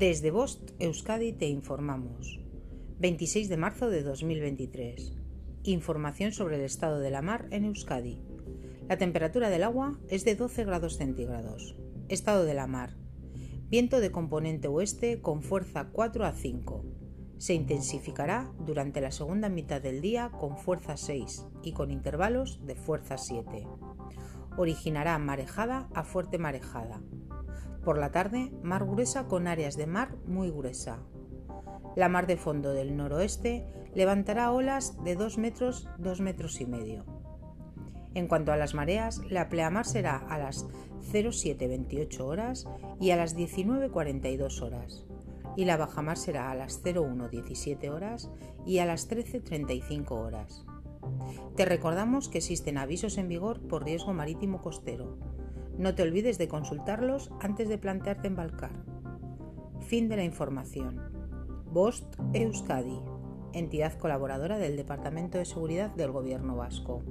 Desde Bost, Euskadi, te informamos. 26 de marzo de 2023. Información sobre el estado de la mar en Euskadi. La temperatura del agua es de 12 grados centígrados. Estado de la mar. Viento de componente oeste con fuerza 4 a 5. Se intensificará durante la segunda mitad del día con fuerza 6 y con intervalos de fuerza 7. Originará marejada a fuerte marejada. Por la tarde, mar gruesa con áreas de mar muy gruesa. La mar de fondo del noroeste levantará olas de 2 metros, 2 metros y medio. En cuanto a las mareas, la pleamar será a las 0728 horas y a las 1942 horas y la bajamar será a las 0117 horas y a las 13.35 horas. Te recordamos que existen avisos en vigor por riesgo marítimo costero. No te olvides de consultarlos antes de plantearte embarcar. Fin de la información. Bost Euskadi, entidad colaboradora del Departamento de Seguridad del Gobierno Vasco.